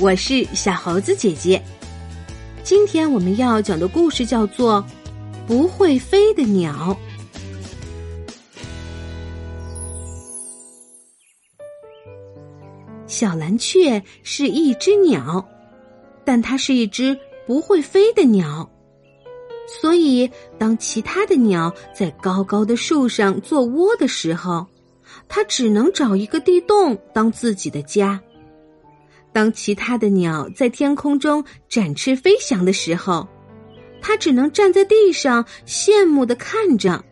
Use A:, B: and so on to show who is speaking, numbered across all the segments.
A: 我是小猴子姐姐。今天我们要讲的故事叫做《不会飞的鸟》。小蓝雀是一只鸟，但它是一只不会飞的鸟。所以，当其他的鸟在高高的树上做窝的时候，它只能找一个地洞当自己的家。当其他的鸟在天空中展翅飞翔的时候，它只能站在地上羡慕的看着。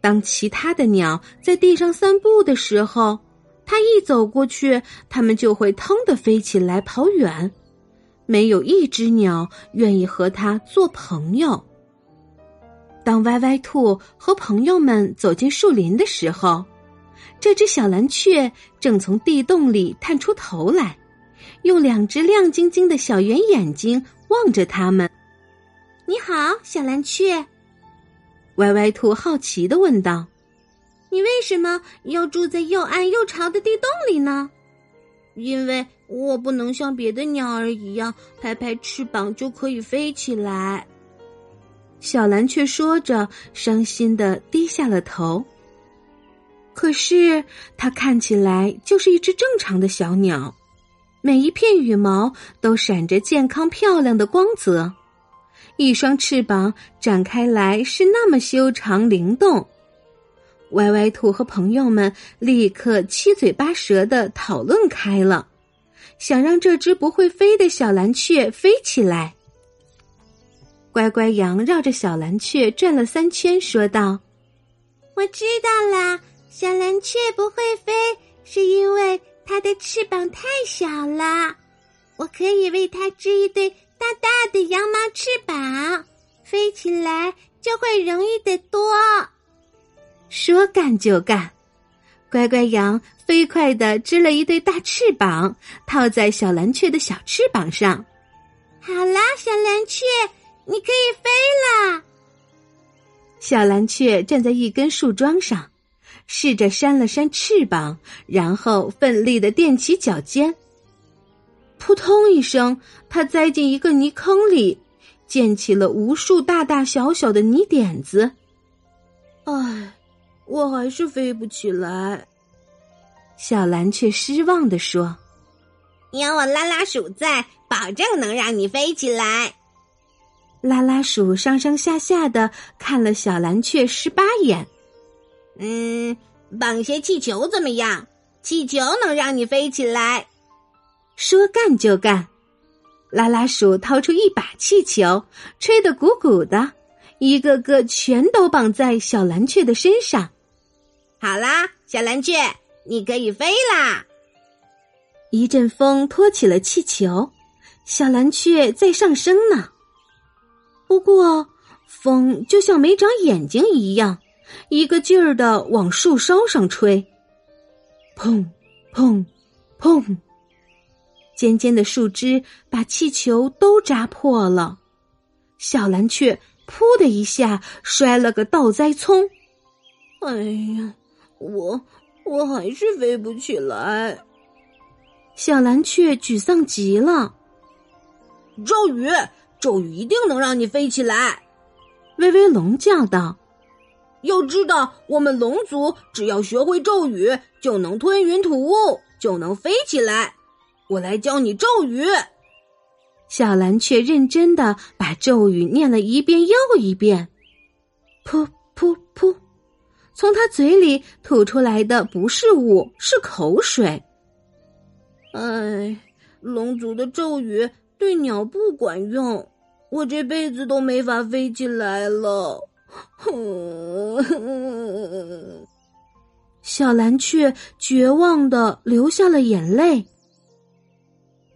A: 当其他的鸟在地上散步的时候，它一走过去，它们就会腾的飞起来跑远。没有一只鸟愿意和它做朋友。当歪歪兔和朋友们走进树林的时候，这只小蓝雀正从地洞里探出头来，用两只亮晶晶的小圆眼睛望着他们。“你好，小蓝雀。”歪歪兔好奇的问道，“你为什么要住在又暗又潮的地洞里呢？”“
B: 因为。”我不能像别的鸟儿一样拍拍翅膀就可以飞起来。
A: 小蓝雀说着，伤心的低下了头。可是它看起来就是一只正常的小鸟，每一片羽毛都闪着健康漂亮的光泽，一双翅膀展开来是那么修长灵动。歪歪兔和朋友们立刻七嘴八舌的讨论开了。想让这只不会飞的小蓝雀飞起来。乖乖羊绕着小蓝雀转了三圈，说道：“
C: 我知道啦，小蓝雀不会飞，是因为它的翅膀太小了。我可以为它织一对大大的羊毛翅膀，飞起来就会容易得多。”
A: 说干就干。乖乖羊飞快的织了一对大翅膀，套在小蓝雀的小翅膀上。
C: 好啦，小蓝雀，你可以飞了。
A: 小蓝雀站在一根树桩上，试着扇了扇翅膀，然后奋力的垫起脚尖。扑通一声，它栽进一个泥坑里，溅起了无数大大小小的泥点子。
B: 唉。我还是飞不起来，
A: 小蓝雀失望的说：“
D: 有我拉拉鼠在，保证能让你飞起来。”
A: 拉拉鼠上上下下的看了小蓝雀十八眼，
D: 嗯，绑些气球怎么样？气球能让你飞起来。
A: 说干就干，拉拉鼠掏出一把气球，吹得鼓鼓的。一个个全都绑在小蓝雀的身上。
D: 好啦，小蓝雀，你可以飞啦！
A: 一阵风托起了气球，小蓝雀在上升呢。不过，风就像没长眼睛一样，一个劲儿的往树梢上吹。砰砰砰！尖尖的树枝把气球都扎破了。小蓝雀。噗的一下，摔了个倒栽葱。
B: 哎呀，我我还是飞不起来。
A: 小蓝雀沮丧极了。
D: 咒语，咒语一定能让你飞起来！
A: 威威龙叫道：“
D: 要知道，我们龙族只要学会咒语，就能吞云吐雾，就能飞起来。我来教你咒语。”
A: 小蓝雀认真的把咒语念了一遍又一遍，噗噗噗，从他嘴里吐出来的不是雾，是口水。
B: 哎，龙族的咒语对鸟不管用，我这辈子都没法飞起来了。
A: 小蓝雀绝望的流下了眼泪。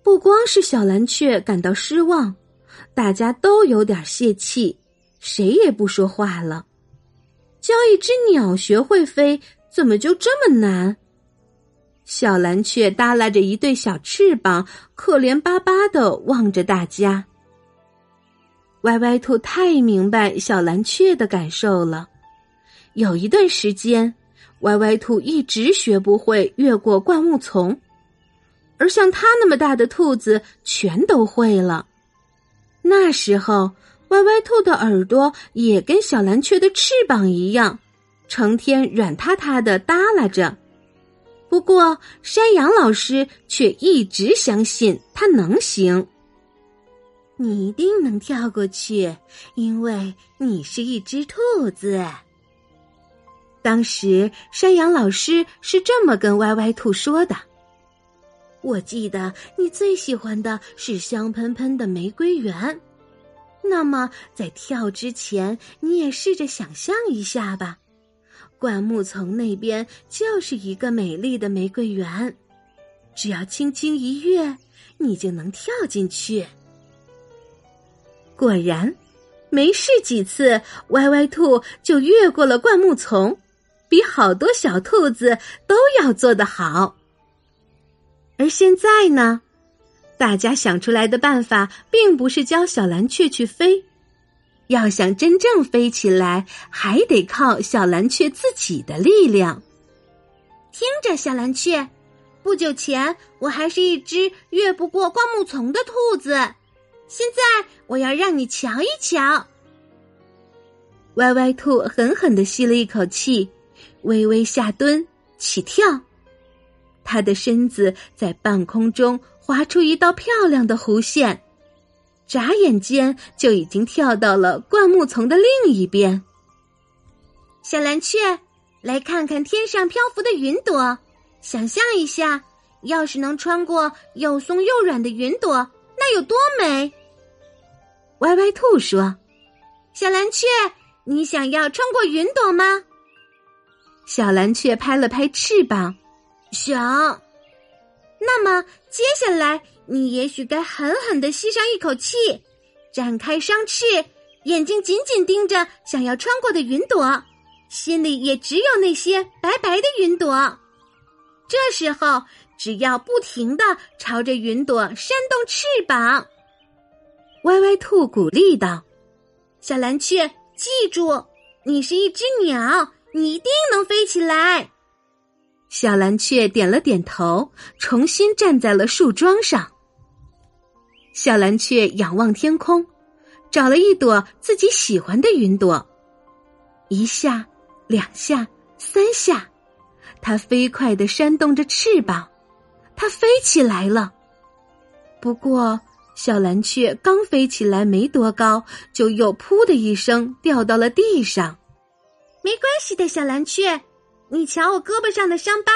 A: 不光是小蓝雀感到失望，大家都有点泄气，谁也不说话了。教一只鸟学会飞，怎么就这么难？小蓝雀耷拉着一对小翅膀，可怜巴巴的望着大家。歪歪兔太明白小蓝雀的感受了。有一段时间，歪歪兔一直学不会越过灌木丛。而像它那么大的兔子全都会了。那时候，歪歪兔的耳朵也跟小蓝雀的翅膀一样，成天软塌塌的耷拉着。不过，山羊老师却一直相信它能行。
C: 你一定能跳过去，因为你是一只兔子。
A: 当时，山羊老师是这么跟歪歪兔说的。
C: 我记得你最喜欢的是香喷喷的玫瑰园，那么在跳之前，你也试着想象一下吧。灌木丛那边就是一个美丽的玫瑰园，只要轻轻一跃，你就能跳进去。
A: 果然，没试几次，歪歪兔就越过了灌木丛，比好多小兔子都要做得好。而现在呢，大家想出来的办法并不是教小蓝雀去飞，要想真正飞起来，还得靠小蓝雀自己的力量。
C: 听着，小蓝雀，不久前我还是一只越不过灌木丛的兔子。现在我要让你瞧一瞧。
A: 歪歪兔狠狠的吸了一口气，微微下蹲起跳，它的身子在半空中划出一道漂亮的弧线，眨眼间就已经跳到了灌木丛的另一边。
C: 小蓝雀，来看看天上漂浮的云朵，想象一下，要是能穿过又松又软的云朵。那有多美？
A: 歪歪兔说：“
C: 小蓝雀，你想要穿过云朵吗？”
A: 小蓝雀拍了拍翅膀，
C: 想。那么接下来，你也许该狠狠的吸上一口气，展开双翅，眼睛紧紧盯着想要穿过的云朵，心里也只有那些白白的云朵。这时候。只要不停的朝着云朵扇动翅膀，
A: 歪歪兔鼓励道：“
C: 小蓝雀，记住，你是一只鸟，你一定能飞起来。”
A: 小蓝雀点了点头，重新站在了树桩上。小蓝雀仰望天空，找了一朵自己喜欢的云朵，一下，两下，三下，它飞快的扇动着翅膀。它飞起来了，不过小蓝雀刚飞起来没多高，就又“噗”的一声掉到了地上。
C: 没关系的，小蓝雀，你瞧我胳膊上的伤疤，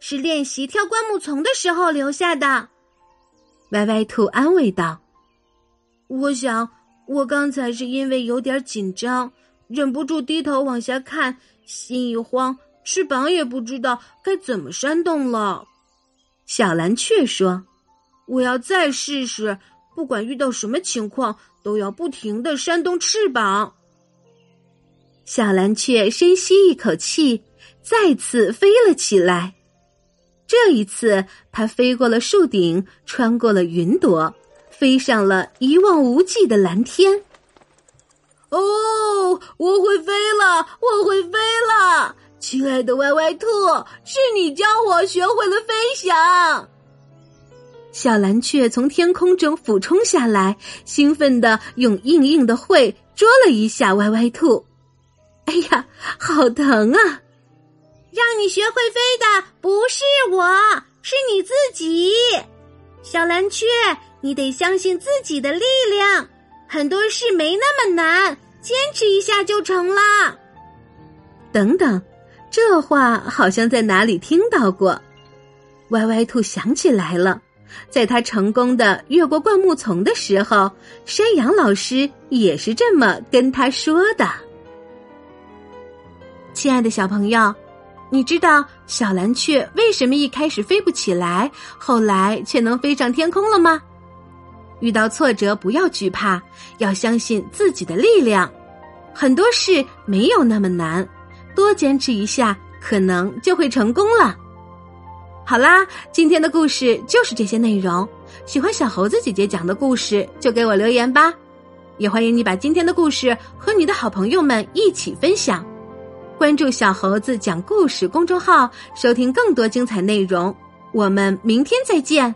C: 是练习跳灌木丛的时候留下的。
A: 歪歪兔安慰道：“
B: 我想，我刚才是因为有点紧张，忍不住低头往下看，心一慌，翅膀也不知道该怎么扇动了。”
A: 小蓝雀说：“
B: 我要再试试，不管遇到什么情况，都要不停的扇动翅膀。”
A: 小蓝雀深吸一口气，再次飞了起来。这一次，它飞过了树顶，穿过了云朵，飞上了一望无际的蓝天。
B: 哦，我会飞了！我会飞了！亲爱的歪歪兔，是你教我学会了飞翔。
A: 小蓝雀从天空中俯冲下来，兴奋的用硬硬的喙啄了一下歪歪兔。哎呀，好疼啊！
C: 让你学会飞的不是我，是你自己。小蓝雀，你得相信自己的力量，很多事没那么难，坚持一下就成了。
A: 等等。这话好像在哪里听到过，歪歪兔想起来了，在他成功的越过灌木丛的时候，山羊老师也是这么跟他说的。亲爱的小朋友，你知道小蓝雀为什么一开始飞不起来，后来却能飞上天空了吗？遇到挫折不要惧怕，要相信自己的力量，很多事没有那么难。多坚持一下，可能就会成功了。好啦，今天的故事就是这些内容。喜欢小猴子姐姐讲的故事，就给我留言吧。也欢迎你把今天的故事和你的好朋友们一起分享。关注小猴子讲故事公众号，收听更多精彩内容。我们明天再见。